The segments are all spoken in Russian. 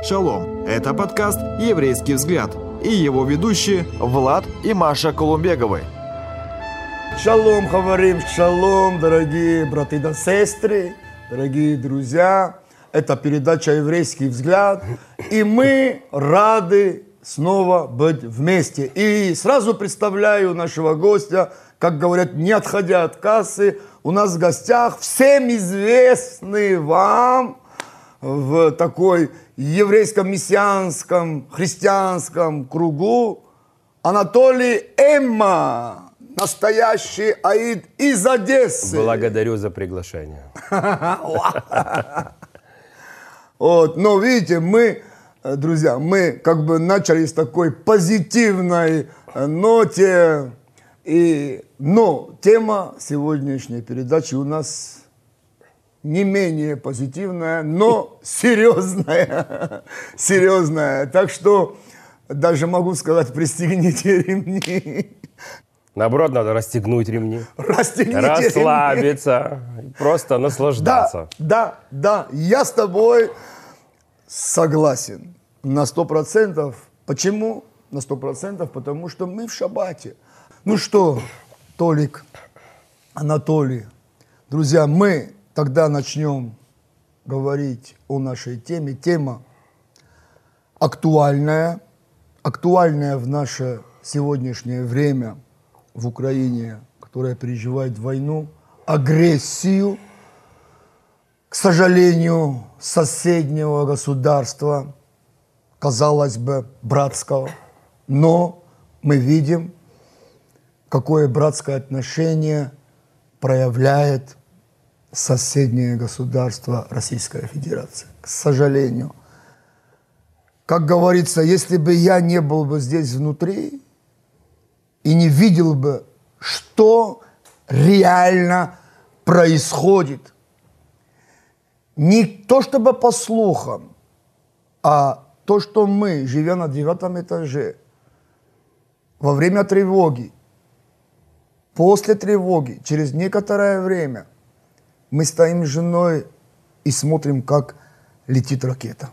Шалом! Это подкаст «Еврейский взгляд» и его ведущие Влад и Маша Колумбеговы. Шалом, говорим, шалом, дорогие браты и сестры, дорогие друзья. Это передача «Еврейский взгляд». И мы рады снова быть вместе. И сразу представляю нашего гостя, как говорят, не отходя от кассы, у нас в гостях всем известный вам в такой еврейском, мессианском, христианском кругу Анатолий Эмма, настоящий аид из Одессы. Благодарю за приглашение. Вот, но видите, мы, э, друзья, мы как бы начали с такой позитивной э, ноте, и, но тема сегодняшней передачи у нас не менее позитивная, но серьезная. серьезная. Так что даже могу сказать, пристегните ремни. Наоборот, надо расстегнуть ремни. Расстегните Расслабиться. Ремни. Просто наслаждаться. Да, да, да. Я с тобой согласен на сто процентов. Почему на сто процентов? Потому что мы в шабате. Ну что, Толик, Анатолий, друзья, мы тогда начнем говорить о нашей теме. Тема актуальная, актуальная в наше сегодняшнее время в Украине, которая переживает войну, агрессию, к сожалению, соседнего государства, казалось бы, братского, но мы видим, какое братское отношение проявляет соседнее государство Российская Федерация. К сожалению. Как говорится, если бы я не был бы здесь внутри и не видел бы, что реально происходит, не то чтобы по слухам, а то, что мы, живя на девятом этаже, во время тревоги, после тревоги, через некоторое время – мы стоим с женой и смотрим, как летит ракета.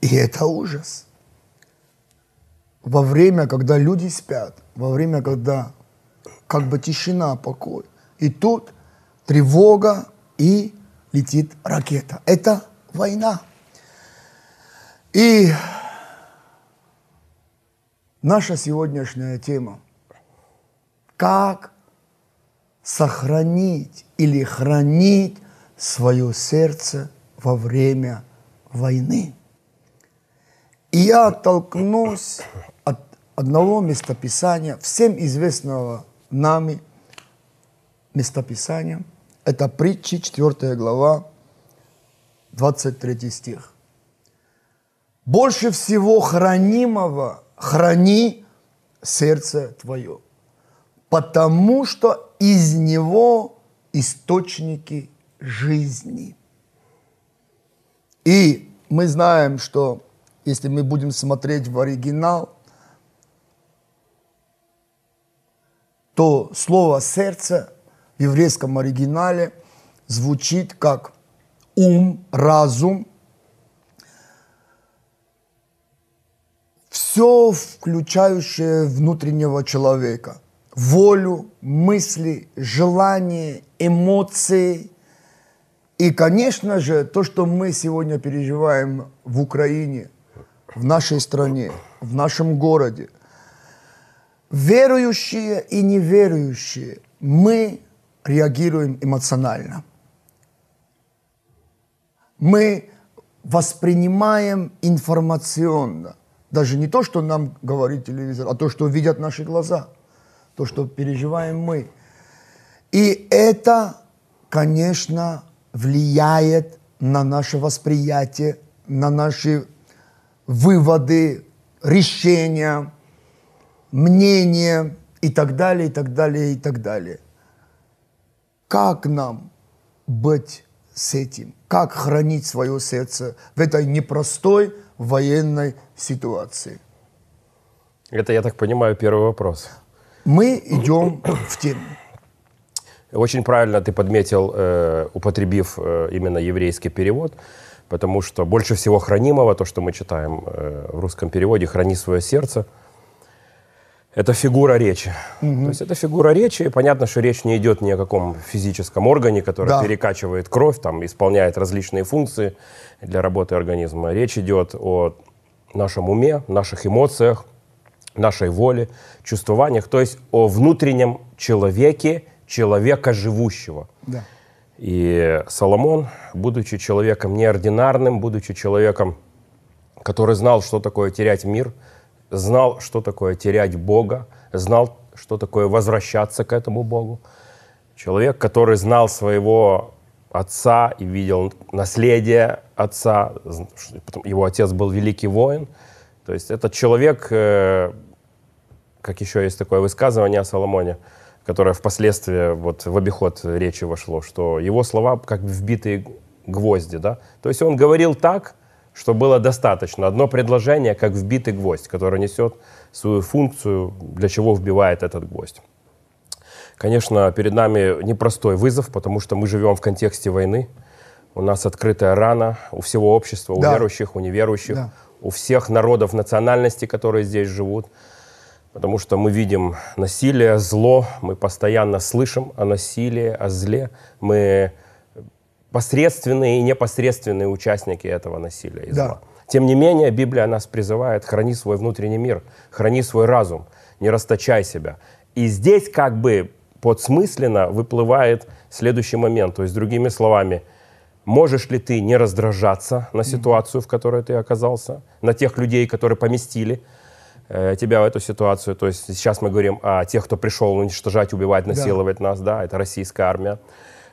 И это ужас. Во время, когда люди спят, во время, когда как бы тишина, покой. И тут тревога и летит ракета. Это война. И наша сегодняшняя тема. Как сохранить или хранить свое сердце во время войны. И я оттолкнусь от одного местописания, всем известного нами местописания. Это притчи, 4 глава, 23 стих. Больше всего хранимого храни сердце твое, потому что из него источники жизни. И мы знаем, что если мы будем смотреть в оригинал, то слово «сердце» в еврейском оригинале звучит как ум, разум, все включающее внутреннего человека волю, мысли, желания, эмоции. И, конечно же, то, что мы сегодня переживаем в Украине, в нашей стране, в нашем городе, верующие и неверующие, мы реагируем эмоционально. Мы воспринимаем информационно. Даже не то, что нам говорит телевизор, а то, что видят наши глаза – то, что переживаем мы. И это, конечно, влияет на наше восприятие, на наши выводы, решения, мнения и так далее, и так далее, и так далее. Как нам быть с этим? Как хранить свое сердце в этой непростой военной ситуации? Это, я так понимаю, первый вопрос мы идем в тему. Очень правильно ты подметил, э, употребив э, именно еврейский перевод, потому что больше всего хранимого, то, что мы читаем э, в русском переводе, «храни свое сердце», это фигура речи. То есть это фигура речи, и понятно, что речь не идет ни о каком физическом органе, который Да. перекачивает кровь, там, исполняет различные функции для работы организма. Речь идет о нашем уме, наших эмоциях, нашей воле, чувствованиях, то есть о внутреннем человеке, человека живущего. Да. И Соломон, будучи человеком неординарным, будучи человеком, который знал, что такое терять мир, знал, что такое терять Бога, знал, что такое возвращаться к этому Богу. Человек, который знал своего отца и видел наследие отца. Его отец был великий воин. То есть этот человек, э, как еще есть такое высказывание о Соломоне, которое впоследствии вот в обиход речи вошло, что его слова как вбитые гвозди, да. То есть он говорил так, что было достаточно. Одно предложение, как вбитый гвоздь, который несет свою функцию, для чего вбивает этот гвоздь. Конечно, перед нами непростой вызов, потому что мы живем в контексте войны. У нас открытая рана у всего общества, у Да. верующих, у неверующих, Да. у всех народов национальностей, которые здесь живут. Потому что мы видим насилие, зло, мы постоянно слышим о насилии, о зле. Мы посредственные и непосредственные участники этого насилия и Да. зла. Тем не менее, Библия нас призывает, храни свой внутренний мир, храни свой разум, не расточай себя. И здесь как бы подсмысленно выплывает следующий момент. То есть, другими словами, можешь ли ты не раздражаться на ситуацию, в которой ты оказался, на тех людей, которые поместили тебя в эту ситуацию. То есть сейчас мы говорим о тех, кто пришел уничтожать, убивать, насиловать нас, да, это российская армия.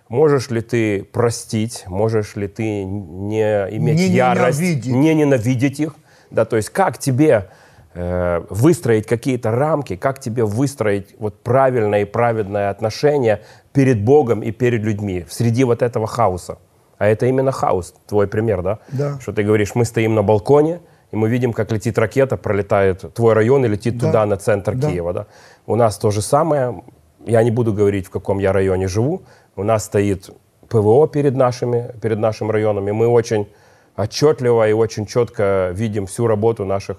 Можешь ли ты простить, можешь ли ты не иметь Не ярость, ненавидеть. не ненавидеть их, да, то есть как тебе э, выстроить какие-то рамки, как тебе выстроить вот правильное и праведное отношение перед Богом и перед людьми среди вот этого хаоса. А это именно хаос, твой пример, да? Да. Что ты говоришь, мы стоим на балконе, и мы видим, как летит ракета, пролетает твой район и летит Да. туда, на центр Да. Киева. Да? У нас то же самое. Я не буду говорить, в каком я районе живу. У нас стоит ПВО перед, нашими, перед нашим районом, и мы очень отчетливо и очень четко видим всю работу наших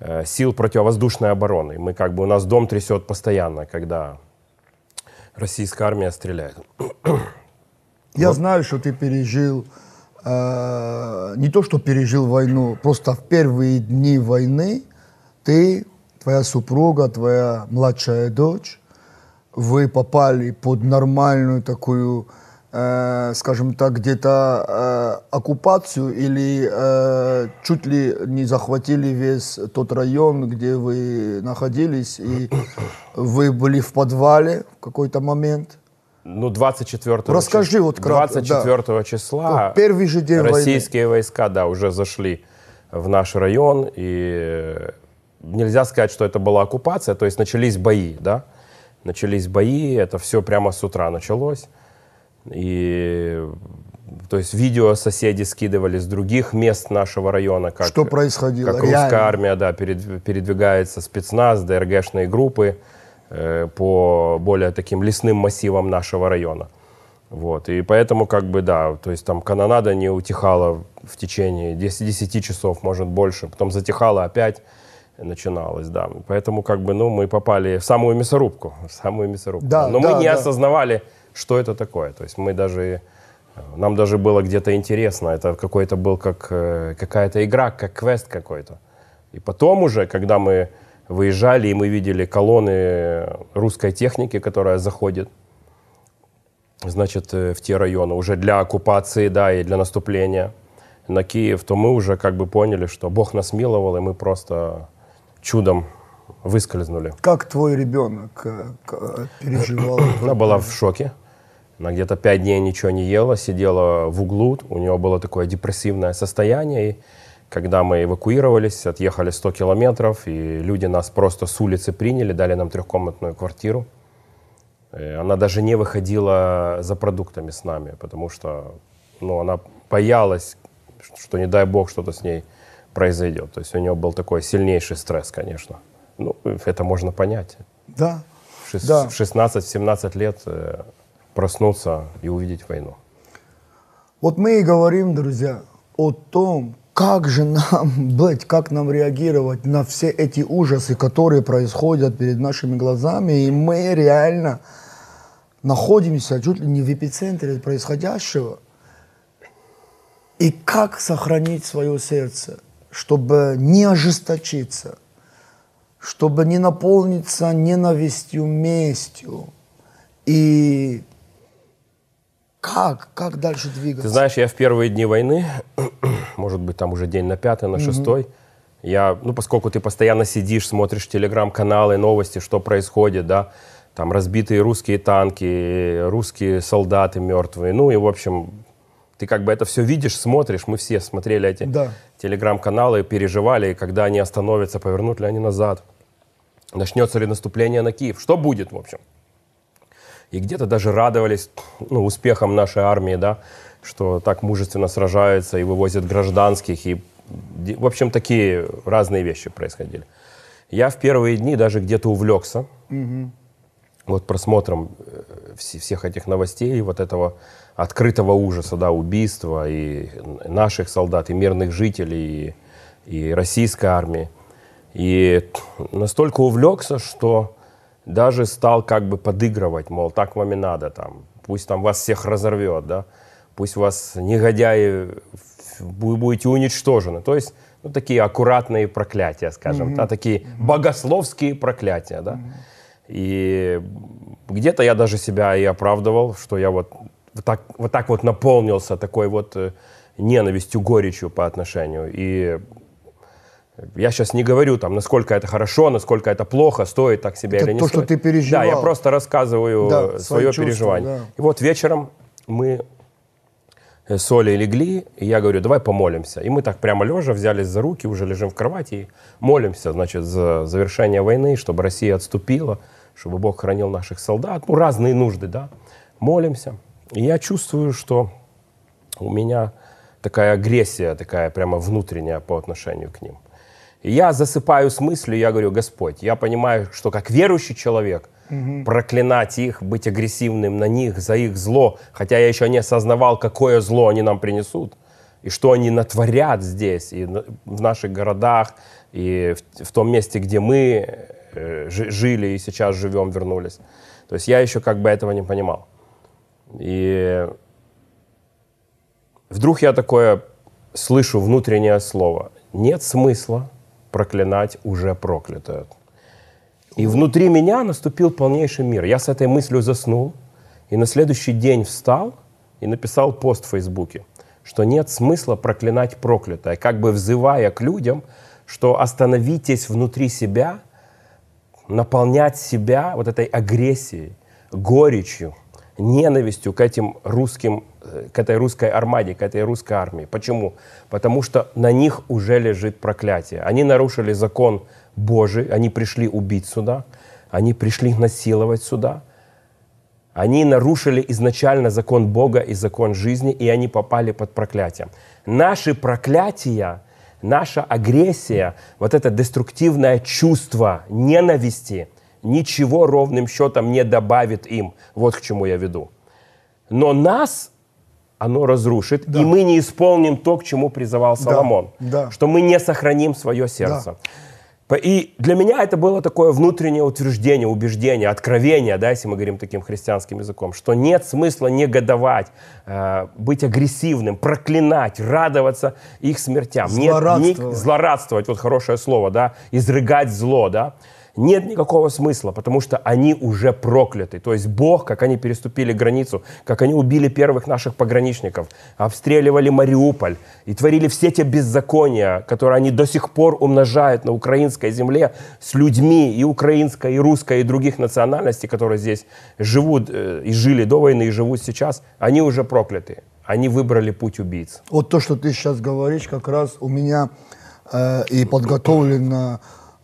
э, сил противовоздушной обороны. Мы как бы, у нас дом трясет постоянно, когда российская армия стреляет. Я знаю, что ты пережил э, не то, что пережил войну, просто в первые дни войны ты, твоя супруга, твоя младшая дочь, вы попали под нормальную такую, э, скажем так, где-то э, оккупацию или э, чуть ли не захватили весь тот район, где вы находились, и вы были в подвале в какой-то момент. Ну, 24 Расскажи чис- вот кратко, 24 числа Вот первый же день российские войска, да, уже зашли в наш район, и э, нельзя сказать, что это была оккупация, то есть начались бои, да, начались бои, это все прямо с утра началось, и то есть видео соседи скидывали с других мест нашего района, как, Что происходило? как русская армия, да, перед- передвигается спецназ, ДРГшные группы по более таким лесным массивам нашего района. Вот, и поэтому, как бы, да, то есть там канонада не утихала в течение 10, 10 часов, может, больше, потом затихала опять, начиналось, да. Поэтому, как бы, ну, мы попали в самую мясорубку, в самую мясорубку. Да, Но да, мы не да. осознавали, что это такое. То есть мы даже, нам даже было где-то интересно, это какой-то был как э, какая-то игра, как квест какой-то. И потом уже, когда мы выезжали, и мы видели колонны русской техники, которая заходит, значит, э, в те районы уже для оккупации, да, и для наступления на Киев, то мы уже как бы поняли, что Бог нас миловал, и мы просто чудом выскользнули. Как твой ребенок э, переживал? Она была в шоке. Она где-то пять дней ничего не ела, сидела в углу. У нее было такое депрессивное состояние. И когда мы эвакуировались, отъехали 100 километров, и люди нас просто с улицы приняли, дали нам трехкомнатную квартиру. Э, Она даже не выходила за продуктами с нами, потому что ну, она боялась, что не дай бог что-то с ней произойдет. То есть у нее был такой сильнейший стресс, конечно. Ну, это можно понять. Да. В Да. в 16-17 лет э, проснуться и увидеть войну. Вот мы и говорим, друзья, о том, как же нам быть, как нам реагировать на все эти ужасы, которые происходят перед нашими глазами, и мы реально находимся чуть ли не в эпицентре происходящего. И как сохранить свое сердце, чтобы не ожесточиться, чтобы не наполниться ненавистью, местью. И как? Как дальше двигаться? Ты знаешь, я в первые дни войны, может быть, там уже день на пятый, на шестой, я, ну, поскольку ты постоянно сидишь, смотришь телеграм-каналы, новости, что происходит, да, там разбитые русские танки, русские солдаты мертвые, ну и, в общем, ты как бы это все видишь, смотришь, мы все смотрели эти Да. телеграм-каналы, переживали, когда они остановятся, повернут ли они назад, начнется ли наступление на Киев, что будет, в общем. И где-то даже радовались ну, успехам нашей армии, да, что так мужественно сражаются и вывозят гражданских. И, в общем, такие разные вещи происходили. Я в первые дни даже где-то увлекся вот просмотром э, все- всех этих новостей, вот этого открытого ужаса, да, убийства и наших солдат, и мирных жителей, и, и российской армии. И настолько увлекся, что даже стал как бы подыгрывать, мол, так вам и надо, там, пусть там вас всех разорвет, да, пусть вас негодяи, вы будете уничтожены. То есть, ну, такие аккуратные проклятия, скажем, да, такие богословские проклятия, да. И где-то я даже себя и оправдывал, что я вот, вот, так, вот так вот наполнился такой вот э, ненавистью, горечью по отношению. И я сейчас не говорю, там, насколько это хорошо, насколько это плохо, стоит так себя Это или не то, что стоит. ты переживал. Да, я просто рассказываю Да, свое чувства, переживание. да. И вот вечером мы с Олей легли, и я говорю, давай помолимся. И мы так прямо лежа взялись за руки, уже лежим в кровати и молимся, значит, за завершение войны, чтобы Россия отступила, чтобы Бог хранил наших солдат. Ну, разные нужды, да. Молимся. И я чувствую, что у меня такая агрессия, такая прямо внутренняя по отношению к ним. Я засыпаю с мыслью, я говорю, Господь, я понимаю, что как верующий человек проклинать их, быть агрессивным на них за их зло, хотя я еще не осознавал, какое зло они нам принесут, и что они натворят здесь, и в наших городах, и в, в том месте, где мы э, жи- жили и сейчас живем, вернулись. То есть я еще как бы этого не понимал. И вдруг я такое слышу внутреннее слово. Нет смысла проклинать уже проклятое. И внутри меня наступил полнейший мир. Я с этой мыслью заснул, и на следующий день встал и написал пост в Фейсбуке, что нет смысла проклинать проклятое, как бы взывая к людям, что остановитесь внутри себя, наполнять себя вот этой агрессией, горечью, ненавистью к этим русским, к этой русской армаде, к этой русской армии. Почему? Потому что на них уже лежит проклятие. Они нарушили закон Божий, они пришли убить сюда, они пришли насиловать сюда, они нарушили изначально закон Бога и закон жизни, и они попали под проклятие. Наши проклятия, наша агрессия, вот это деструктивное чувство ненависти ничего ровным счетом не добавит им. Вот к чему я веду. Но нас оно разрушит, и мы не исполним то, к чему призывал Соломон. да. Что мы не сохраним свое сердце. По- И для меня это было такое внутреннее утверждение, убеждение, откровение, да, если мы говорим таким христианским языком, что нет смысла негодовать, э, быть агрессивным, проклинать, радоваться их смертям. Нет ни- Злорадствовать. злорадствовать, вот хорошее слово, да, изрыгать зло, да. Нет никакого смысла, потому что они уже прокляты. То есть Бог, как они переступили границу, как они убили первых наших пограничников, обстреливали Мариуполь и творили все те беззакония, которые они до сих пор умножают на украинской земле с людьми и украинской, и русской, и других национальностей, которые здесь живут э, и жили до войны, и живут сейчас, они уже прокляты. Они выбрали путь убийц. Вот то, что ты сейчас говоришь, как раз у меня э, и подготовлен э,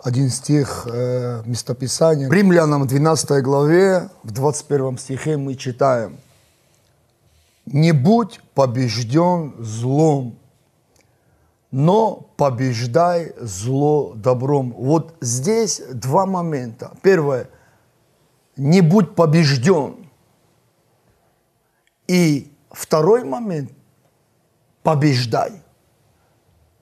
один стих э, местописания. В Римлянам 12 главе, в 21 стихе мы читаем. «Не будь побежден злом, но побеждай зло добром». Вот здесь два момента. Первое. Не будь побежден. И второй момент. Побеждай.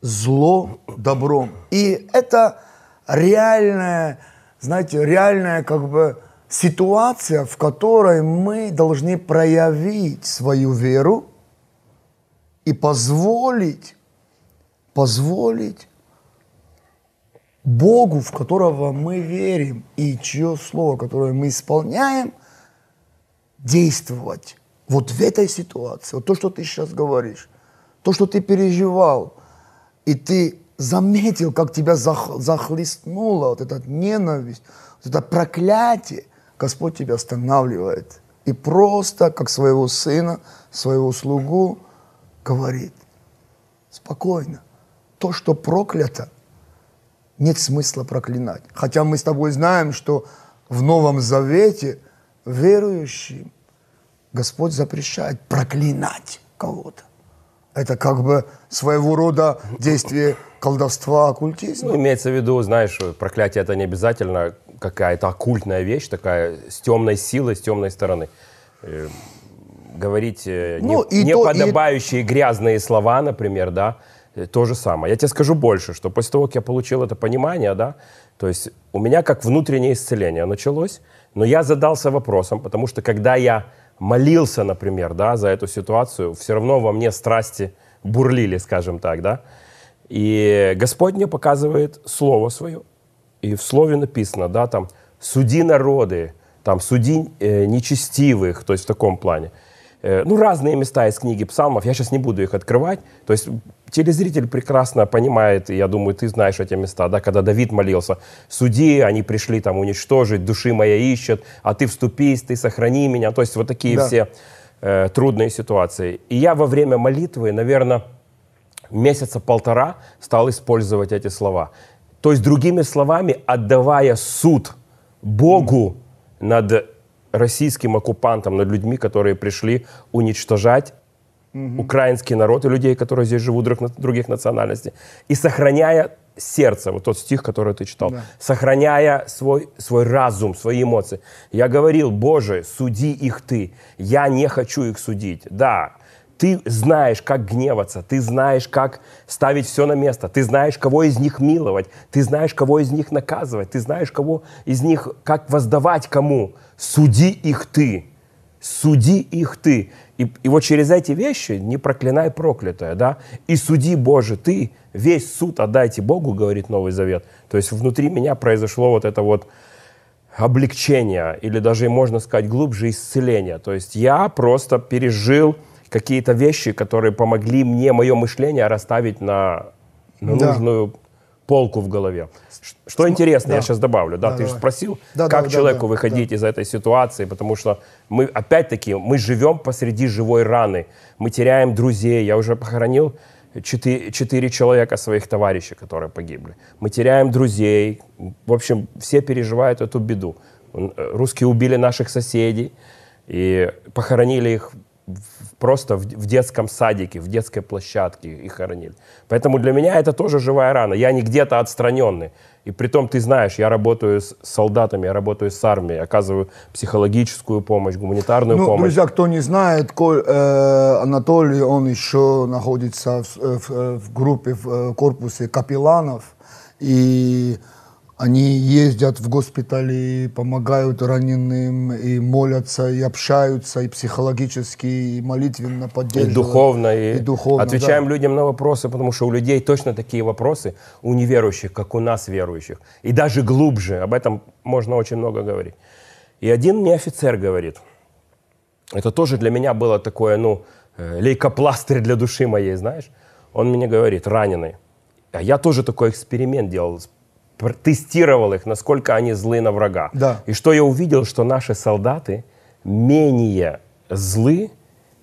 зло добром. И это реальная, знаете, реальная как бы ситуация, в которой мы должны проявить свою веру и позволить, позволить Богу, в которого мы верим, и чье слово, которое мы исполняем, действовать вот в этой ситуации. Вот то, что ты сейчас говоришь, то, что ты переживал, и ты заметил, как тебя зах, захлестнула вот эта ненависть, вот это проклятие, Господь тебя останавливает. И просто, как своего сына, своего слугу, говорит, спокойно, то, что проклято, нет смысла проклинать. Хотя мы с тобой знаем, что в Новом Завете верующим Господь запрещает проклинать кого-то. Это как бы своего рода действие колдовства, оккультизма. Ну, имеется в виду, знаешь, проклятие это не обязательно какая-то оккультная вещь, такая с темной силой, с темной стороны. Э, говорить э, Ну, не, и неподобающие грязные слова, например, да, э, то же самое. Я тебе скажу больше, что после того, как я получил это понимание, да, то есть у меня как внутреннее исцеление началось, но я задался вопросом, потому что когда я молился, например, да, за эту ситуацию, все равно во мне страсти бурлили, скажем так, да, и Господь мне показывает Слово Свое, и в Слове написано, да, там, суди народы, там, суди э, нечестивых, то есть в таком плане. Э, ну, разные места из книги псалмов, я сейчас не буду их открывать. То есть телезритель прекрасно понимает, и я думаю, ты знаешь эти места, да, когда Давид молился, суди, они пришли там уничтожить, души моя ищут, а ты вступись, ты сохрани меня. То есть вот такие Да. все э, трудные ситуации. И я во время молитвы, наверное, месяца полтора стал использовать эти слова. То есть, другими словами, отдавая суд Богу над российским оккупантом, над людьми, которые пришли уничтожать украинский народ и людей, которые здесь живут друг, других национальностей, и сохраняя сердце, вот тот стих, который ты читал, сохраняя свой, свой разум, свои эмоции. Я говорил, Боже, суди их ты, я не хочу их судить. Да, ты знаешь, как гневаться, ты знаешь, как ставить все на место, ты знаешь, кого из них миловать, ты знаешь, кого из них наказывать, ты знаешь, кого из них, как воздавать кому. Суди их ты, суди их ты. И, и вот через эти вещи не проклинай проклятое, да, и суди, Боже, ты, весь суд отдайте Богу, говорит Новый Завет. То есть внутри меня произошло вот это вот облегчение, или даже, можно сказать, глубже исцеление. То есть я просто пережил какие-то вещи, которые помогли мне мое мышление расставить на, на Да. нужную полку в голове. Что интересно, да. я сейчас добавлю, да, Да, ты же спросил, Да, как да, да, человеку да, выходить из этой ситуации, потому что мы, опять-таки, мы живем посреди живой раны, мы теряем друзей, я уже похоронил четыре, четыре человека своих товарищей, которые погибли. Мы теряем друзей, в общем, все переживают эту беду. Э, Русские убили наших соседей и похоронили их в- просто в, в детском садике, в детской площадке их хоронили. Поэтому для меня это тоже живая рана. Я не где-то отстраненный. И при том, ты знаешь, я работаю с солдатами, я работаю с армией, оказываю психологическую помощь, гуманитарную Ну, помощь. друзья, кто не знает, Коль, э, Анатолий, он еще находится в, э, в, э, в группе, в э, корпусе капелланов, и они ездят в госпитали, помогают раненым, и молятся, и общаются, и психологически, и молитвенно И поддерживают. духовно, и, И духовно, отвечаем да. людям на вопросы, потому что у людей точно такие вопросы, у неверующих, как у нас верующих. И даже глубже, об этом можно очень много говорить. И один мне офицер говорит, это тоже для меня было такое, ну, э, лейкопластырь для души моей, знаешь. Он мне говорит, раненый. А я тоже такой эксперимент делал, с- тестировал их, насколько они злы на врага. Да. И что я увидел, что наши солдаты менее злы,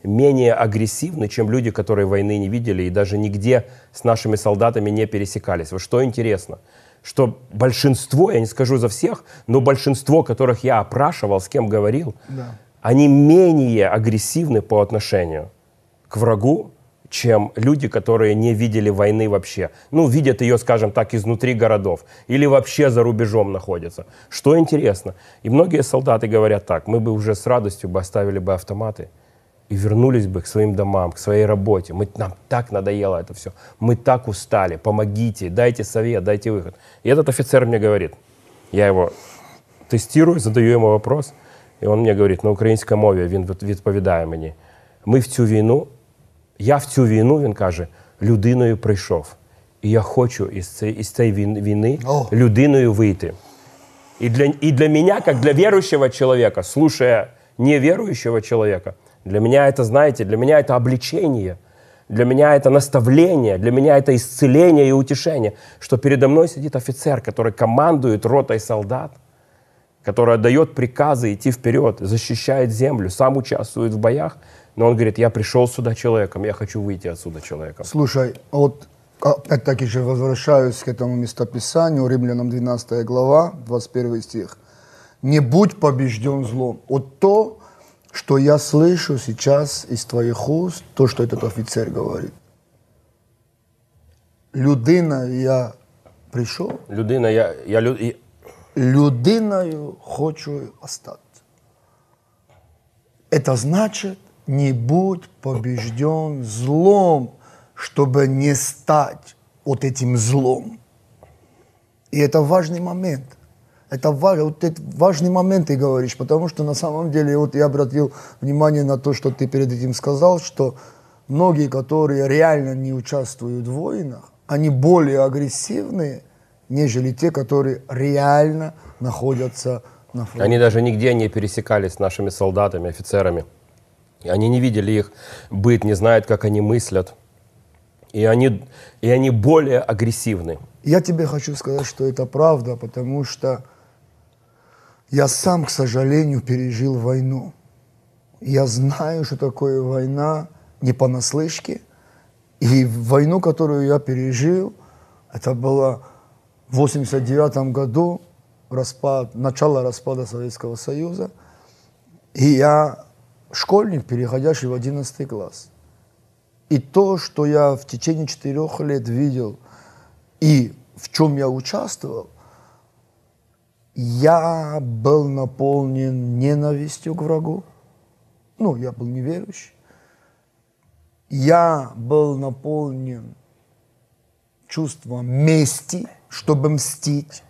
менее агрессивны, чем люди, которые войны не видели и даже нигде с нашими солдатами не пересекались. Вот что интересно, что большинство, я не скажу за всех, но большинство, которых я опрашивал, с кем говорил, они менее агрессивны по отношению к врагу, чем люди, которые не видели войны вообще. Ну, видят ее, скажем так, изнутри городов или вообще за рубежом находятся. Что интересно. И многие солдаты говорят так, мы бы уже с радостью бы оставили бы автоматы и вернулись бы к своим домам, к своей работе. Мы, нам так надоело это все. Мы так устали. Помогите, дайте совет, дайте выход. И этот офицер мне говорит, я его тестирую, задаю ему вопрос, і він мені говорить, на українській мові він відповідає мені: ми в цю війну, я в цю війну, він каже, людиною прийшов. І я хочу із цієї, із цієї війни О. людиною выйти. И для, и для меня, как для верующего человека, слушая неверующего человека, для меня это, знаете, для меня это обличение, для меня это наставление, для меня это исцеление и утешение, что передо мной сидит офицер, который командует ротой солдат, который отдает приказы идти вперед, защищает землю, сам участвует в боях, но он говорит, я пришел сюда человеком, я хочу выйти отсюда человеком. Слушай, вот опять-таки же возвращаюсь к этому местописанию, Римлянам 12 глава, 21 стих. «Не будь побежден злом». Вот то, что я слышу сейчас из твоих уст, то, что этот офицер говорит. Людина я прийшов, Людина, я, я, лю- людиною хочу остаться. Это значит, не будь побежден злом, чтобы не стать вот этим злом. И это важный момент. Это важный, вот это важный момент ты говоришь, потому что на самом деле, вот я обратил внимание на то, что ты перед этим сказал, что многие, которые реально не участвуют в войнах, они более агрессивные, нежели те, которые реально находятся на фронте. Они даже нигде не пересекались с нашими солдатами, офицерами. Они не видели их быт, не знают, как они мыслят. И они, и они более агрессивны. Я тебе хочу сказать, что это правда, потому что я сам, к сожалению, пережил войну. Я знаю, что такое война не понаслышке. И войну, которую я пережил, это было в 89 году, распад, начало распада Советского Союза. И я школьник, переходящий в 11 класс. И то, что я в течение четырех лет видел и в чем я участвовал, я был наполнен ненавистью к врагу. Ну, я был неверующий. Я был наполнен чувством мести, чтобы мстить.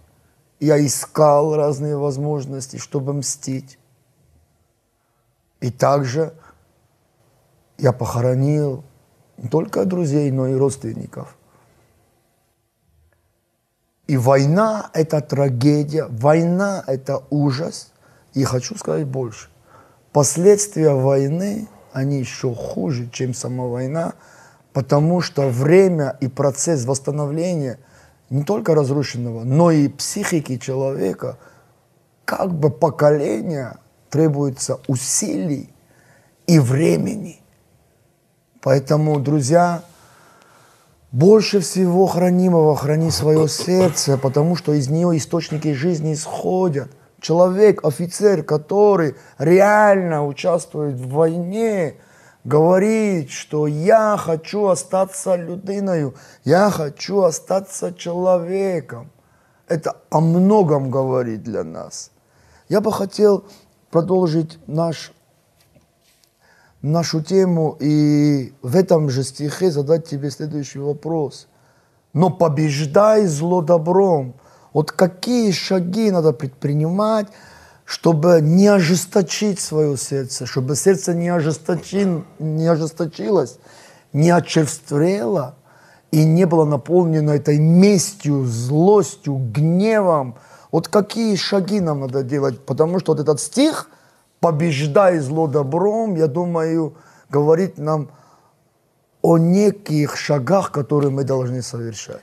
Я искал разные возможности, чтобы мстить. И также я похоронил не только друзей, но и родственников. И война – это трагедия, война – это ужас. И хочу сказать больше. Последствия войны, они еще хуже, чем сама война, потому что время и процесс восстановления не только разрушенного, но и психики человека, как бы поколения, требуется усилий и времени. Поэтому, друзья, больше всего хранимого храни свое сердце, потому что из нее источники жизни исходят. Человек, офицер, который реально участвует в войне, говорит, что я хочу остаться людиною, я хочу остаться человеком. Это о многом говорит для нас. Я бы хотел продолжить наш нашу тему и в этом же стихе задать тебе следующий вопрос. Но побеждай зло добром. Вот какие шаги надо предпринимать, чтобы не ожесточить свое сердце, чтобы сердце не, ожесточи, не ожесточилось, не очерствело и не было наполнено этой местью, злостью, гневом. Вот какие шаги нам надо делать, потому что вот этот стих – побеждай зло добром, я думаю, говорит нам о неких шагах, которые мы должны совершать.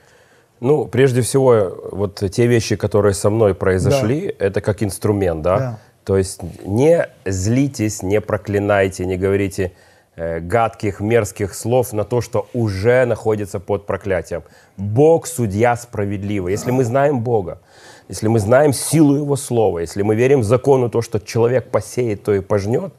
Ну, прежде всего, вот те вещи, которые со мной произошли, это как инструмент, да? Да. То есть не злитесь, не проклинайте, не говорите э, гадких, мерзких слов на то, что уже находится под проклятием. Бог судья справедливый. Если мы знаем Бога, если мы знаем силу Его Слова, если мы верим в закону то, что человек посеет, то и пожнет,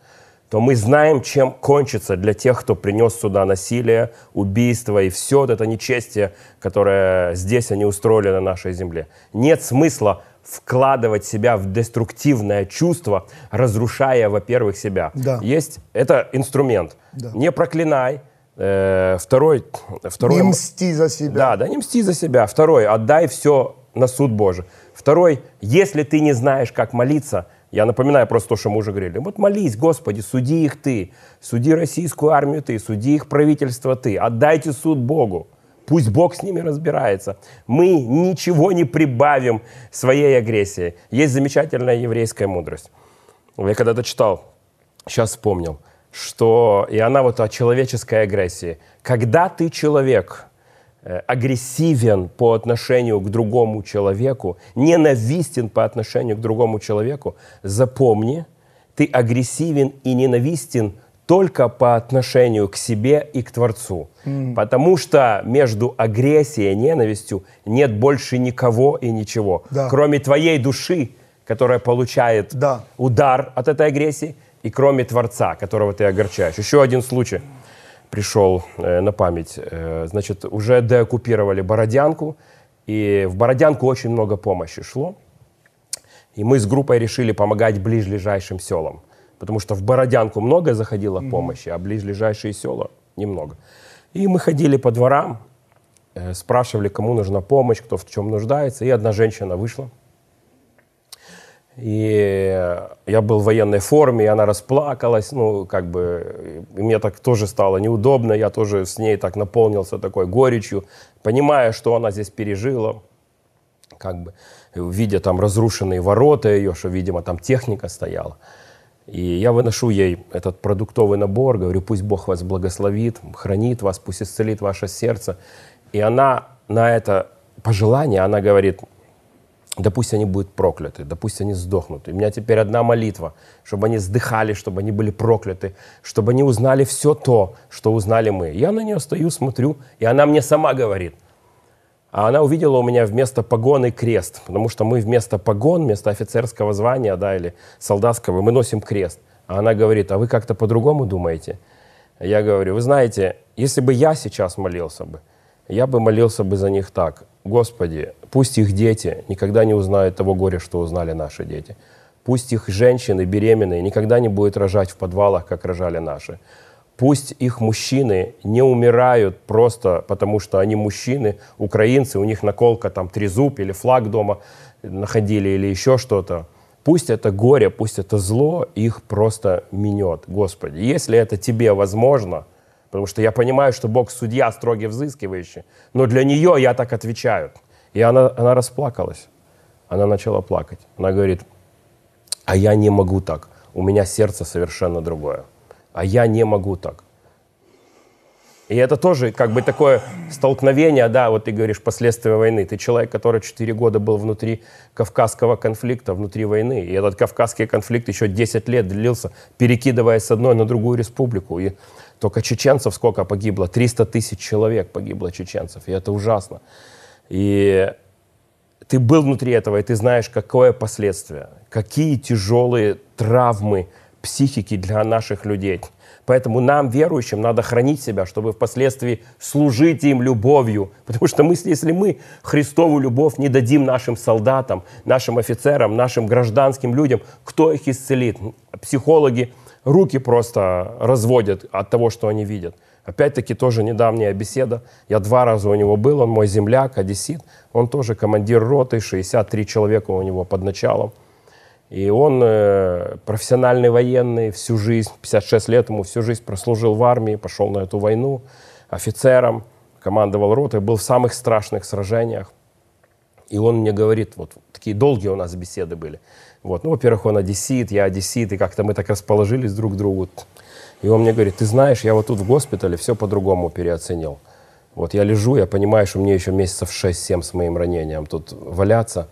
то мы знаем, чем кончится для тех, кто принес сюда насилие, убийство и все вот это нечестие, которое здесь они устроили на нашей земле. Нет смысла вкладывать себя в деструктивное чувство, разрушая, во-первых, себя. Да. Есть, это инструмент. Да. Не проклинай. Э, второй, второй, Не мсти за себя. да, да, не мсти за себя. Второй, отдай все на суд Божий. Второй, если ты не знаешь, как молиться, я напоминаю просто то, что мы уже говорили. Вот молись, Господи, суди их ты, суди российскую армию ты, суди их правительство ты, отдайте суд Богу. Пусть Бог с ними разбирается. Мы ничего не прибавим своей агрессии. Есть замечательная еврейская мудрость. Я когда-то читал, сейчас вспомнил, что и она вот о человеческой агрессии. Когда ты человек, агрессивен по отношению к другому человеку, ненавистен по отношению к другому человеку, запомни, ты агрессивен и ненавистен только по отношению к себе и к Творцу. Потому что между агрессией и ненавистью нет больше никого и ничего, Да. кроме твоей души, которая получает Да. удар от этой агрессии, и кроме Творца, которого ты огорчаешь. Еще один случай пришел э, на память. Э, значит, уже деоккупировали Бородянку, и в Бородянку очень много помощи шло. И мы с группой решили помогать ближайшим селам. Потому что в Бородянку много заходило помощи, а ближайшие села немного. И мы ходили по дворам, э, спрашивали, кому нужна помощь, кто в чем нуждается. И одна женщина вышла. И я был в военной форме, и она расплакалась, ну, как бы, и мне так тоже стало неудобно, я тоже с ней так наполнился такой горечью, понимая, что она здесь пережила, как бы, видя там разрушенные ворота ее, что, видимо, там техника стояла. И я выношу ей этот продуктовый набор, говорю, пусть Бог вас благословит, хранит вас, пусть исцелит ваше сердце. И она на это пожелание, она говорит, да пусть они будут прокляты, да пусть они сдохнут. И у меня теперь одна молитва, чтобы они сдыхали, чтобы они были прокляты, чтобы они узнали все то, что узнали мы. Я на нее стою, смотрю, и она мне сама говорит. А она увидела у меня вместо погоны крест, потому что мы вместо погон, вместо офицерского звания, да, или солдатского, мы носим крест. А она говорит, а вы как-то по-другому думаете? Я говорю, вы знаете, если бы я сейчас молился бы, я бы молился бы за них так. Господи, пусть их дети никогда не узнают того горя, что узнали наши дети. Пусть их женщины беременные никогда не будут рожать в подвалах, как рожали наши. Пусть их мужчины не умирают просто потому, что они мужчины, украинцы, у них наколка там трезуб или флаг дома находили или еще что-то. Пусть это горе, пусть это зло их просто минет. Господи, если это тебе возможно, потому что я понимаю, что Бог судья строгий взыскивающий, но для нее я так отвечаю. И она, она расплакалась. Она начала плакать. Она говорит, а я не могу так. У меня сердце совершенно другое. А я не могу так. И это тоже как бы такое столкновение, да, вот ты говоришь, последствия войны. Ты человек, который 4 года был внутри Кавказского конфликта, внутри войны. И этот Кавказский конфликт еще 10 лет длился, перекидываясь с одной на другую республику. И только чеченцев сколько погибло? 300 тысяч человек погибло чеченцев. И это ужасно. И ты был внутри этого, и ты знаешь, какое последствие, какие тяжелые травмы психики для наших людей. Поэтому нам, верующим, надо хранить себя, чтобы впоследствии служить им любовью. Потому что мы, если мы Христову любовь не дадим нашим солдатам, нашим офицерам, нашим гражданским людям, кто их исцелит? Психологи руки просто разводят от того, что они видят. Опять-таки тоже недавняя беседа. Я два раза у него был, он мой земляк, одессит. Он тоже командир роты, 63 человека у него под началом. И он э, профессиональный военный, всю жизнь, 56 лет ему, всю жизнь прослужил в армии, пошел на эту войну офицером, командовал ротой, был в самых страшных сражениях. И он мне говорит, вот такие долгие у нас беседы были. Вот, ну, во-первых, он одессит, я одессит, и как-то мы так расположились друг к другу. И он мне говорит, ты знаешь, я вот тут в госпитале все по-другому переоценил. Вот я лежу, я понимаю, что мне еще месяцев 6-7 с моим ранением тут валяться.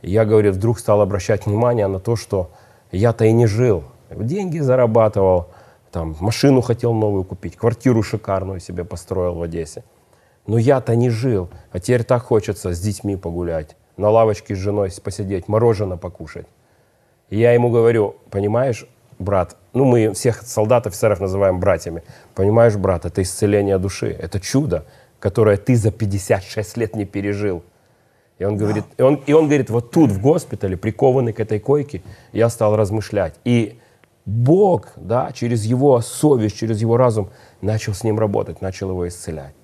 И я, говорю, вдруг стал обращать внимание на то, что я-то и не жил. Деньги зарабатывал, там, машину хотел новую купить, квартиру шикарную себе построил в Одессе. Но я-то не жил, а теперь так хочется с детьми погулять, на лавочке с женой посидеть, мороженое покушать. И я ему говорю, понимаешь, брат, ну мы всех солдат, офицеров называем братьями. Понимаешь, брат, это исцеление души, это чудо, которое ты за 56 лет не пережил. И он, говорит, и, он, и он говорит, вот тут, в госпитале, прикованный к этой койке, я стал размышлять. И Бог, да, через его совесть, через его разум начал с ним работать, начал его исцелять.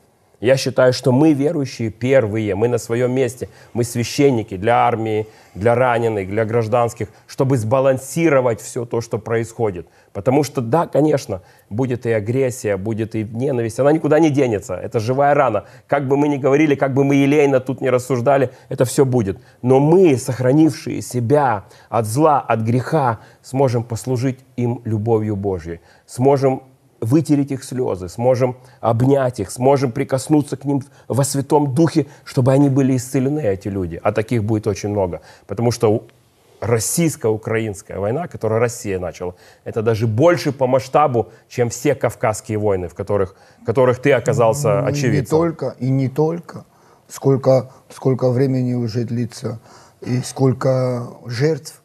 Я считаю, что мы, верующие, первые, мы на своем месте, мы священники для армии, для раненых, для гражданских, чтобы сбалансировать все то, что происходит. Потому что, да, конечно, будет и агрессия, будет и ненависть, она никуда не денется, это живая рана. Как бы мы ни говорили, как бы мы елейно тут не рассуждали, это все будет. Но мы, сохранившие себя от зла, от греха, сможем послужить им любовью Божьей, сможем вытереть их слезы, сможем обнять их, сможем прикоснуться к ним во Святом Духе, чтобы они были исцелены, эти люди. А таких будет очень много. Потому что российско-украинская война, которую Россия начала, это даже больше по масштабу, чем все кавказские войны, в которых, в которых ты оказался ну, очевидцем. Не только, и не только. Сколько, сколько времени уже длится, и сколько жертв,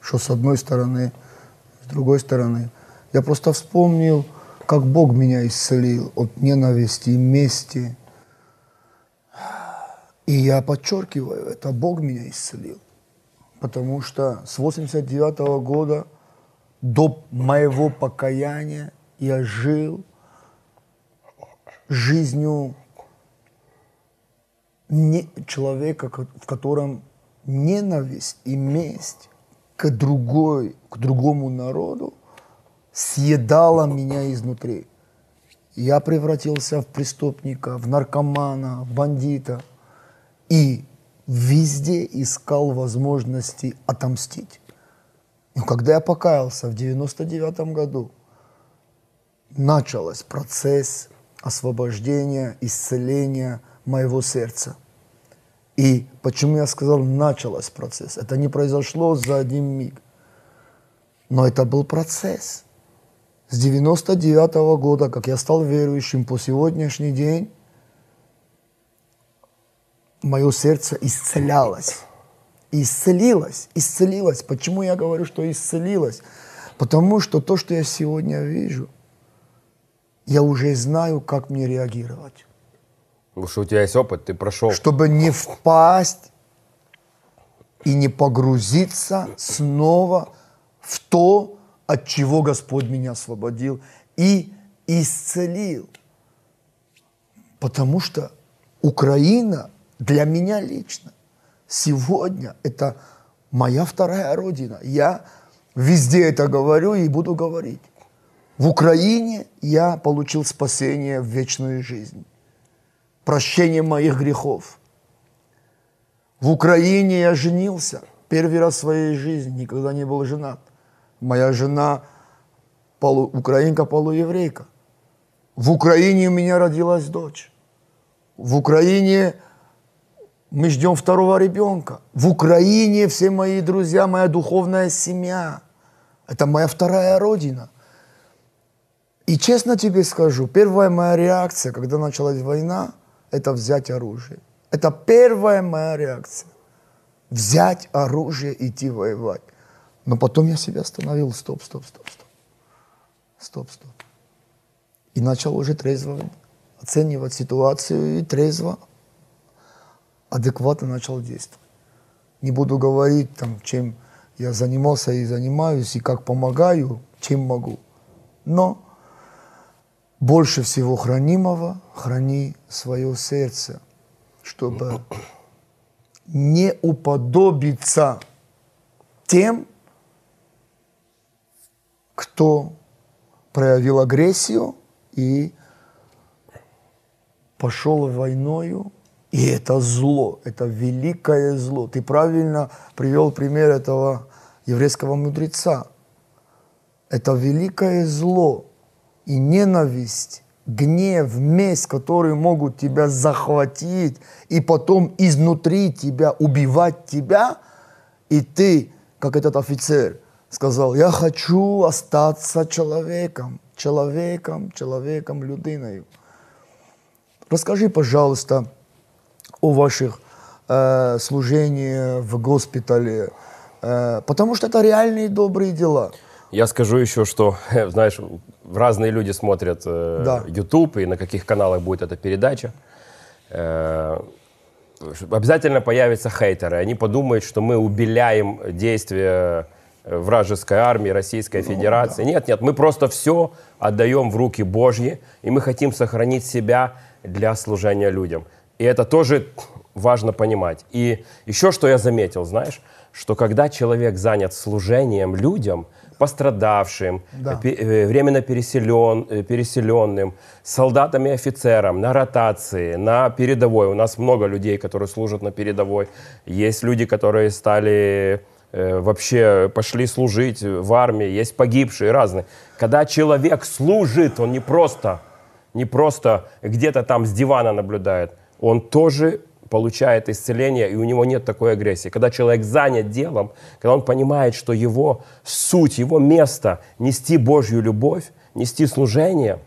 что с одной стороны, с другой стороны – я просто вспомнил, как Бог меня исцелил от ненависти и мести. И я подчеркиваю, это Бог меня исцелил. Потому что с 89 -го года до моего покаяния я жил жизнью не человека, в котором ненависть и месть к другой, к другому народу съедала меня изнутри. Я превратился в преступника, в наркомана, в бандита. И везде искал возможности отомстить. Но когда я покаялся в 99 году, начался процесс освобождения, исцеления моего сердца. И почему я сказал начался процесс? Это не произошло за один миг. Но это был процесс. С 99 -го года, как я стал верующим по сегодняшний день, мое сердце исцелялось. Исцелилось, исцелилось. Почему я говорю, что исцелилось? Потому что то, что я сегодня вижу, я уже знаю, как мне реагировать. Потому что у тебя есть опыт, ты прошел. Чтобы не впасть и не погрузиться снова в то, от чего Господь меня освободил и исцелил. Потому что Украина для меня лично сегодня это моя вторая родина. Я везде это говорю и буду говорить. В Украине я получил спасение в вечную жизнь, прощение моих грехов. В Украине я женился первый раз в своей жизни, никогда не был женат. Моя жена полу, украинка, полуеврейка. В Украине у меня родилась дочь. В Украине мы ждем второго ребенка. В Украине все мои друзья, моя духовная семья. Это моя вторая родина. И честно тебе скажу, первая моя реакция, когда началась война, это взять оружие. Это первая моя реакция. Взять оружие и идти воевать. Но потом я себя остановил, стоп, стоп, стоп, стоп. Стоп, стоп. И начал уже трезво оценивать ситуацию и трезво, адекватно начал действовать. Не буду говорить, там, чем я занимался и занимаюсь, и как помогаю, чем могу. Но больше всего хранимого храни свое сердце, чтобы не уподобиться тем, кто проявил агрессию и пошел войною. И это зло, это великое зло. Ты правильно привел пример этого еврейского мудреца. Это великое зло и ненависть, гнев, месть, которые могут тебя захватить и потом изнутри тебя убивать тебя, и ты, как этот офицер, сказал, я хочу остаться человеком, человеком, человеком, людиною. Расскажи, пожалуйста, о ваших э, служениях в госпитале, э, потому что это реальные добрые дела. Я скажу еще, что, знаешь, разные люди смотрят э, Да. YouTube и на каких каналах будет эта передача. Э, обязательно появятся хейтеры. Они подумают, что мы убеляем действия э, вражеской армии Российской Ну, Федерации. Нет, нет, мы просто все отдаем в руки Божьи, и мы хотим сохранить себя для служения людям. И это тоже важно понимать. И еще что я заметил, знаешь, что когда человек занят служением людям, пострадавшим, Да. пе- э, временно переселен, э, переселенным, солдатам и офицерам, на ротации, на передовой. У нас много людей, которые служат на передовой. Есть люди, которые стали э, вообще пошли служить в армии, есть погибшие разные. Когда человек служит, он не просто, не просто где-то там с дивана наблюдает, он тоже получает исцеление, и у него нет такой агрессии. Когда человек занят делом, когда он понимает, что его суть, его место нести Божью любовь, нести служение,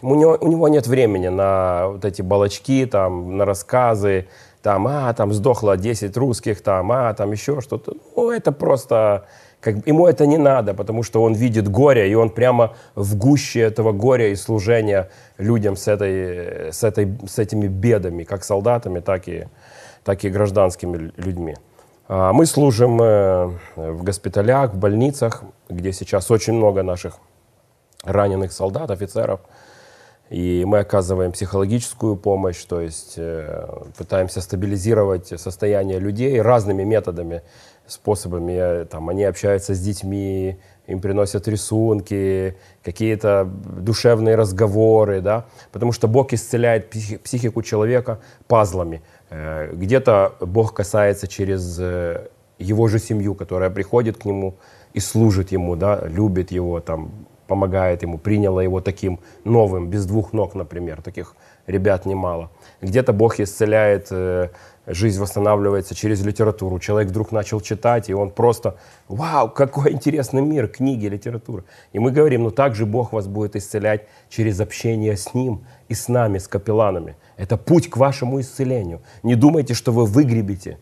у него, у него нет времени на вот эти балочки, там, на рассказы, там, а, там сдохло 10 русских, там, а, там еще что-то. Ну, это просто, как, ему это не надо, потому что он видит горе, и он прямо в гуще этого горя и служения людям с, этой, с, этой, с этими бедами, как солдатами, так и, так и гражданскими людьми. А Мы служим э, в госпиталях, в больницах, где сейчас очень много наших раненых солдат, офицеров. И мы оказываем психологическую помощь, то есть э, пытаемся стабилизировать состояние людей разными методами, способами. Э, Там, они общаются с детьми, им приносят рисунки, какие-то душевные разговоры, да? потому что Бог исцеляет психи- психику человека пазлами. Э, Где-то Бог касается через э, его же семью, которая приходит к нему и служит ему, да, любит его, там, помогает ему, приняла его таким новым, без двух ног, например. Таких ребят немало. Где-то Бог исцеляет, э, жизнь восстанавливается через литературу. Человек вдруг начал читать, и он просто, вау, какой интересный мир, книги, литература. И мы говорим, ну так же Бог вас будет исцелять через общение с Ним и с нами, с капелланами. Это путь к вашему исцелению. Не думайте, что вы выгребете.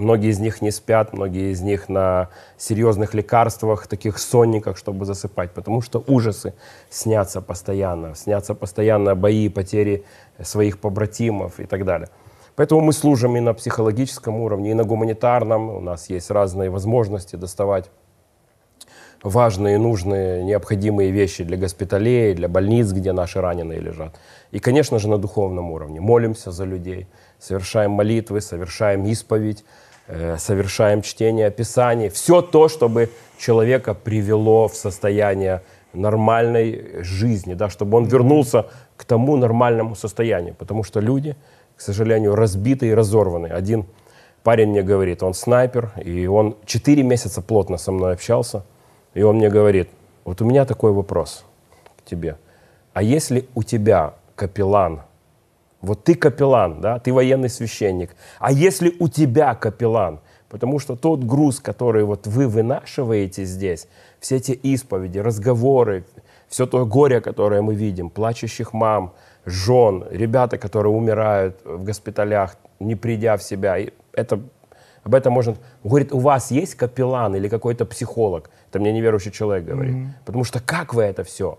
Многие из них не спят, многие из них на серьезных лекарствах, таких сонниках, чтобы засыпать, потому что ужасы снятся постоянно, снятся постоянно бои, потери своих побратимов и так далее. Поэтому мы служим и на психологическом уровне, и на гуманитарном. У нас есть разные возможности доставать важные, нужные, необходимые вещи для госпиталей, для больниц, где наши раненые лежат. И, конечно же, на духовном уровне. Молимся за людей, совершаем молитвы, совершаем исповедь, совершаем чтение Писаний. Все то, чтобы человека привело в состояние нормальной жизни, да, чтобы он вернулся к тому нормальному состоянию. Потому что люди, к сожалению, разбиты и разорваны. Один парень мне говорит, он снайпер, и он 4 месяца плотно со мной общался, и он мне говорит, вот у меня такой вопрос к тебе. А если у тебя капеллан, вот ты капеллан, да, ты военный священник, а если у тебя капеллан, потому что тот груз, который вот вы вынашиваете здесь, все эти исповеди, разговоры, все то горе, которое мы видим, плачущих мам, жен, ребята, которые умирают в госпиталях, не придя в себя, и это об этом можно... Говорит, у вас есть капеллан или какой-то психолог? Это мне неверующий человек говорит. Потому что как вы это все?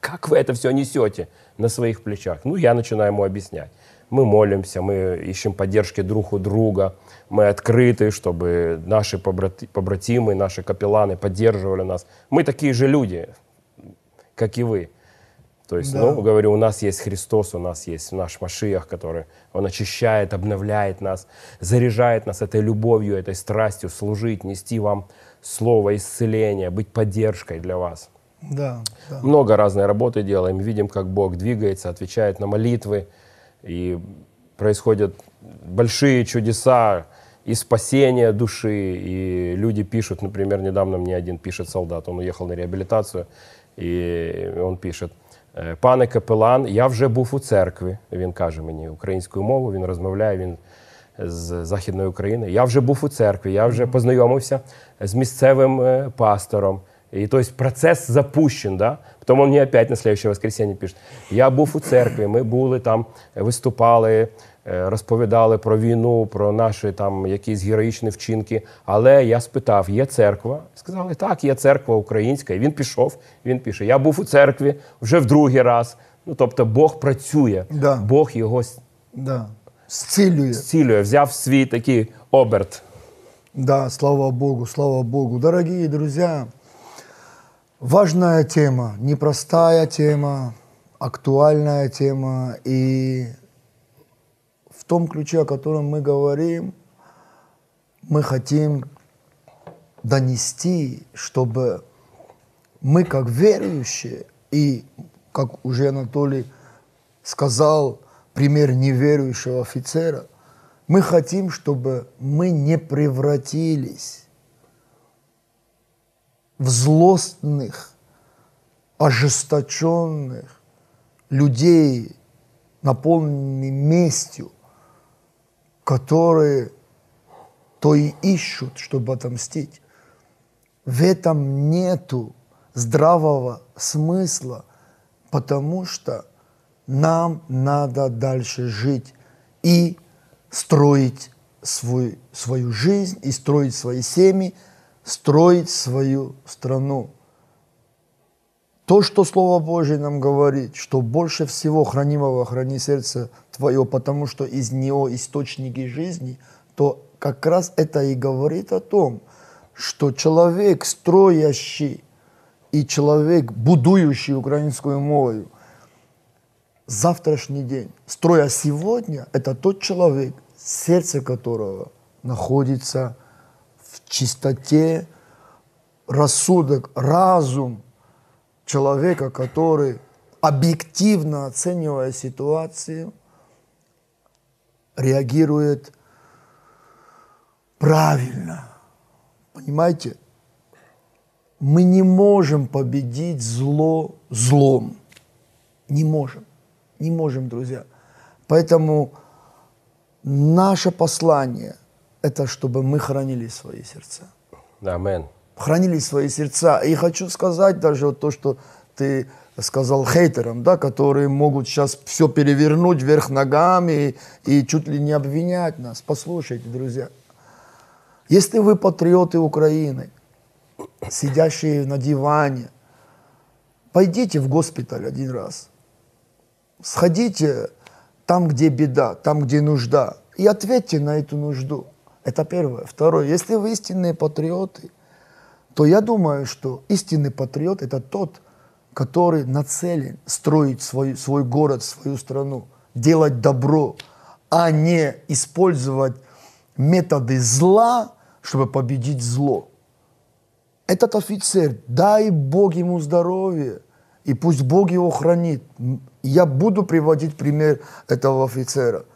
Как вы это все несете на своих плечах? Ну, я начинаю ему объяснять. Мы молимся, мы ищем поддержки друг у друга, мы открыты, чтобы наши побрати- побратимы, наши капелланы поддерживали нас. Мы такие же люди, как и вы. То есть, Да. ну, говорю, у нас есть Христос, у нас есть наш Машиях, который, Он очищает, обновляет нас, заряжает нас этой любовью, этой страстью служить, нести вам слово исцеления, быть поддержкой для вас. Да, да. Много разной работы делаем, видим, как Бог двигается, отвечает на молитвы, и происходят большие чудеса и спасение души, и люди пишут, например, недавно мне один пишет солдат, он уехал на реабілітацію, і он пише, «Е, пане капелан, я вже був у церкві, він каже мені українською мовою, він розмовляє, він з Західної України. Я вже був у церкві, я вже познайомився з місцевим е, пастором. И то есть процесс запущен, да? Потом он мне опять на следующее воскресенье пишет. Я був у церкві, ми були там, виступали, е, розповідали про війну, про наші там якісь героїчні вчинки. Але я спитав, є церква? Сказали, так, є церква українська. І він пішов, він пише: Я був у церкві вже в другий раз. Ну, тобто Бог працює, Да. Бог його Да. Зцілює. зцілює, взяв свій такий оберт. Да, слава Богу, слава Богу. Дорогие друзья, важная тема, непростая тема, актуальная тема. И в том ключе, о котором мы говорим, мы хотим донести, чтобы мы как верующие, и как уже Анатолий сказал, пример неверующего офицера, мы хотим, чтобы мы не превратились в злостных, ожесточенных людей, наполненных местью, которые то и ищут, чтобы отомстить. В этом нету здравого смысла, потому что нам надо дальше жить и строить свой, свою жизнь, и строить свои семьи, строить свою страну. То, что Слово Божье нам говорит, что больше всего хранимого храни сердце твое, потому что из него источники жизни, то как раз это и говорит о том, что человек, строящий и человек, будующий украинскую мову, завтрашний день, строя сегодня, это тот человек, сердце которого находится в чистоте, рассудок, разум человека, который, объективно оценивая ситуацию, реагирует правильно. Понимаете? Мы не можем победить зло злом. Не можем. Не можем, друзья. Поэтому наше послание – это чтобы мы хранили свои сердца. Амен. Хранили свои сердца. И хочу сказать даже вот то, что ты сказал хейтерам, да, которые могут сейчас все перевернуть вверх ногами и, и чуть ли не обвинять нас. Послушайте, друзья, если вы патриоты Украины, сидящие на диване, пойдите в госпиталь один раз. Сходите там, где беда, там, где нужда, и ответьте на эту нужду. Это первое. Второе. Если вы истинные патриоты, то я думаю, что истинный патриот – это тот, который нацелен строить свой, свой город, свою страну, делать добро, а не использовать методы зла, чтобы победить зло. Этот офицер, дай Бог ему здоровье, и пусть Бог его хранит. Я буду приводить пример этого офицера.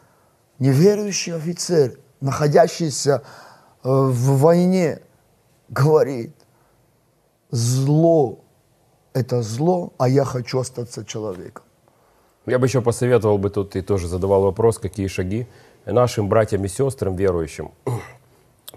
Неверующий офицер, находящийся э, в войне, говорит, зло – это зло, а я хочу остаться человеком. Я бы еще посоветовал бы тут, и тоже задавал вопрос, какие шаги нашим братьям и сестрам верующим.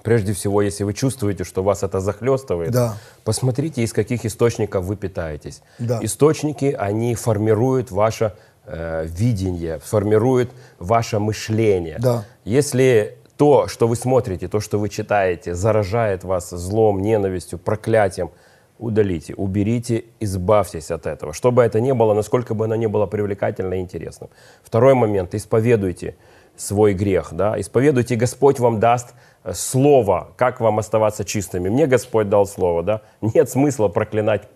Прежде всего, если вы чувствуете, что вас это захлестывает, Да. посмотрите, из каких источников вы питаетесь. Да. Источники, они формируют ваше э, видение, формируют ваше мышление. Да. Если то, что вы смотрите, то, что вы читаете, заражает вас злом, ненавистью, проклятием, удалите, уберите, избавьтесь от этого. Что бы это ни было, насколько бы оно ни было привлекательно и интересным. Второй момент. Исповедуйте свой грех. Да? Исповедуйте, Господь вам даст э, слово, как вам оставаться чистыми. Мне Господь дал слово. Да? Нет смысла проклинать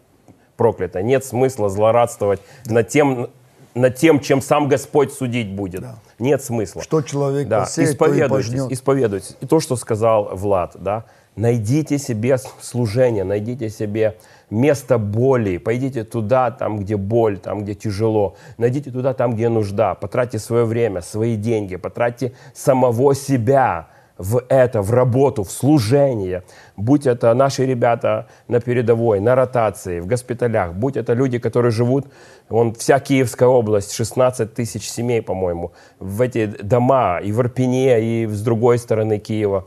проклято. Нет смысла злорадствовать над тем, над тем, чем сам Господь судить будет. Нет смысла. Что человек Да, посеет, то и исповедуйтесь, пожнет. исповедуйтесь. И то, что сказал Влад, да, найдите себе служение, найдите себе место боли, пойдите туда, там, где боль, там, где тяжело, найдите туда, там, где нужда, потратьте свое время, свои деньги, потратьте самого себя в это, в работу, в служение. Будь это наши ребята на передовой, на ротации, в госпиталях, будь это люди, которые живут, вон вся Киевская область, 16 тысяч семей, по-моему, в эти дома и в Ирпене, и с другой стороны Киева.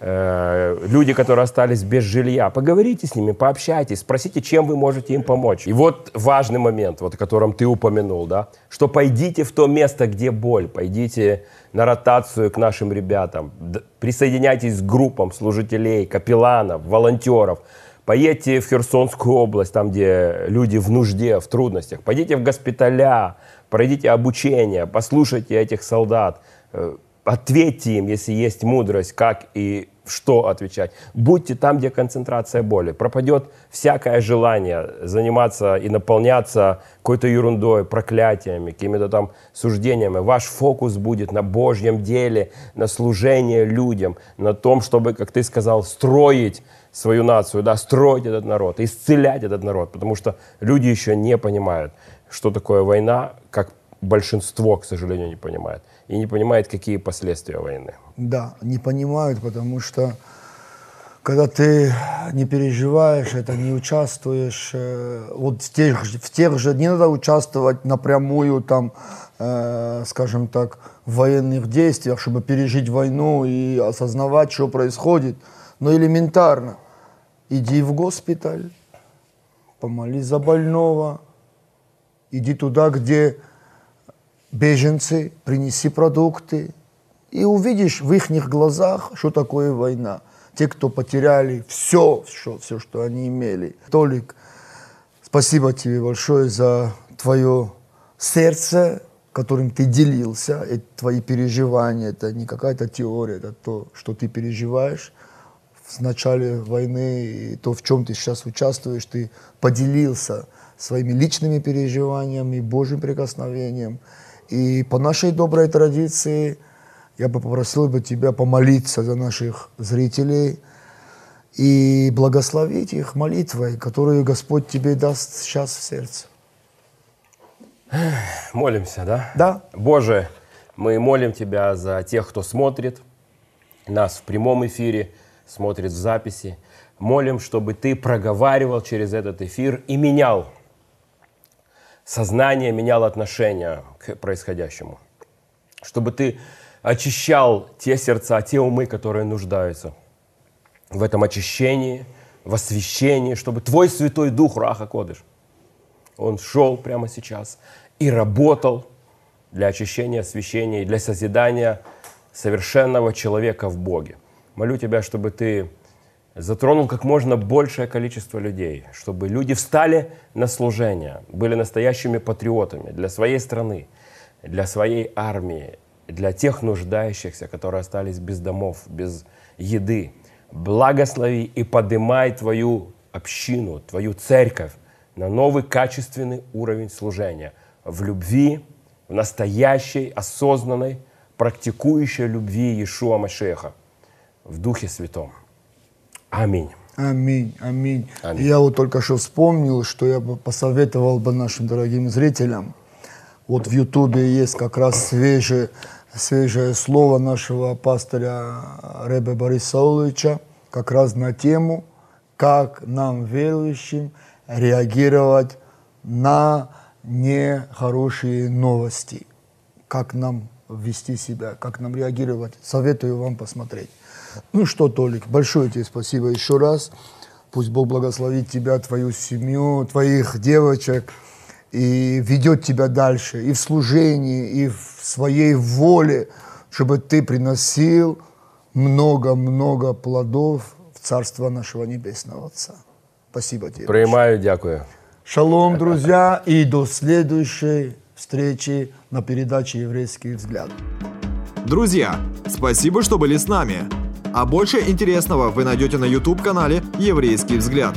Э, люди, которые остались без жилья, поговорите с ними, пообщайтесь, спросите, чем вы можете им помочь. И вот важный момент, вот, о котором ты упомянул, да, что пойдите в то место, где боль, пойдите на ротацию к нашим ребятам, присоединяйтесь к группам служителей, капелланов, волонтеров, поедьте в Херсонскую область, там, где люди в нужде, в трудностях, пойдите в госпиталя, пройдите обучение, послушайте этих солдат, Э, ответьте им, если есть мудрость, как и что отвечать. Будьте там, где концентрация боли. Пропадет всякое желание заниматься и наполняться какой-то ерундой, проклятиями, какими-то там суждениями. Ваш фокус будет на Божьем деле, на служении людям, на том, чтобы, как ты сказал, строить свою нацию, да, строить этот народ, исцелять этот народ, потому что люди еще не понимают, что такое война, как большинство, к сожалению, не понимает. И не понимает, какие последствия войны. Да, не понимают, потому что когда ты не переживаешь это, не участвуешь, э, вот в тех, в тех же, не надо участвовать напрямую там, э, скажем так, в военных действиях, чтобы пережить войну и осознавать, что происходит, но элементарно. Иди в госпиталь, помолись за больного, иди туда, где беженцы, принеси продукты, и увидишь в их глазах, что такое война. Те, кто потеряли все, все, все, что они имели. Толик, спасибо тебе большое за твое сердце, которым ты делился, это твои переживания, это не какая-то теория, это то, что ты переживаешь в начале войны, и то, в чем ты сейчас участвуешь, ты поделился своими личными переживаниями, Божьим прикосновением. И по нашей доброй традиции я бы попросил бы тебя помолиться за наших зрителей и благословить их молитвой, которую Господь тебе даст сейчас в сердце. Молимся, да? Да. Боже, мы молим Тебя за тех, кто смотрит нас в прямом эфире, смотрит в записи. Молим, чтобы Ты проговаривал через этот эфир и менял сознание, менял отношение к происходящему. Чтобы Ты очищал те сердца, те умы, которые нуждаются в этом очищении, в освящении, чтобы Твой Святой Дух, Раха Кодыш, Он шел прямо сейчас и работал для очищения, освящения и для созидания совершенного человека в Боге. Молю Тебя, чтобы Ты затронул как можно большее количество людей, чтобы люди встали на служение, были настоящими патриотами для своей страны, для своей армии, для тех нуждающихся, которые остались без домов, без еды. Благослови и поднимай твою общину, твою церковь на новый качественный уровень служения в любви, в настоящей, осознанной, практикующей любви Иешуа Машеха в Духе Святом. Аминь. Аминь, аминь, аминь. Я вот только что вспомнил, что я бы посоветовал бы нашим дорогим зрителям. Вот в Ютубе есть как раз свежее, свежее слово нашего пастыря Ребе Бориса Сауловича, как раз на тему, как нам, верующим, реагировать на нехорошие новости, как нам вести себя, как нам реагировать. Советую вам посмотреть. Ну что, Толик, большое тебе спасибо еще раз. Пусть Бог благословит тебя, твою семью, твоих девочек и ведет тебя дальше и в служении, и в своей воле, чтобы ты приносил много-много плодов в Царство нашего Небесного Отца. Спасибо тебе. Приймаю, дякую. Шалом, друзья, и до следующей встречи на передаче «Еврейский взгляд». Друзья, спасибо, что были с нами. А больше интересного вы найдете на YouTube-канале «Еврейский взгляд».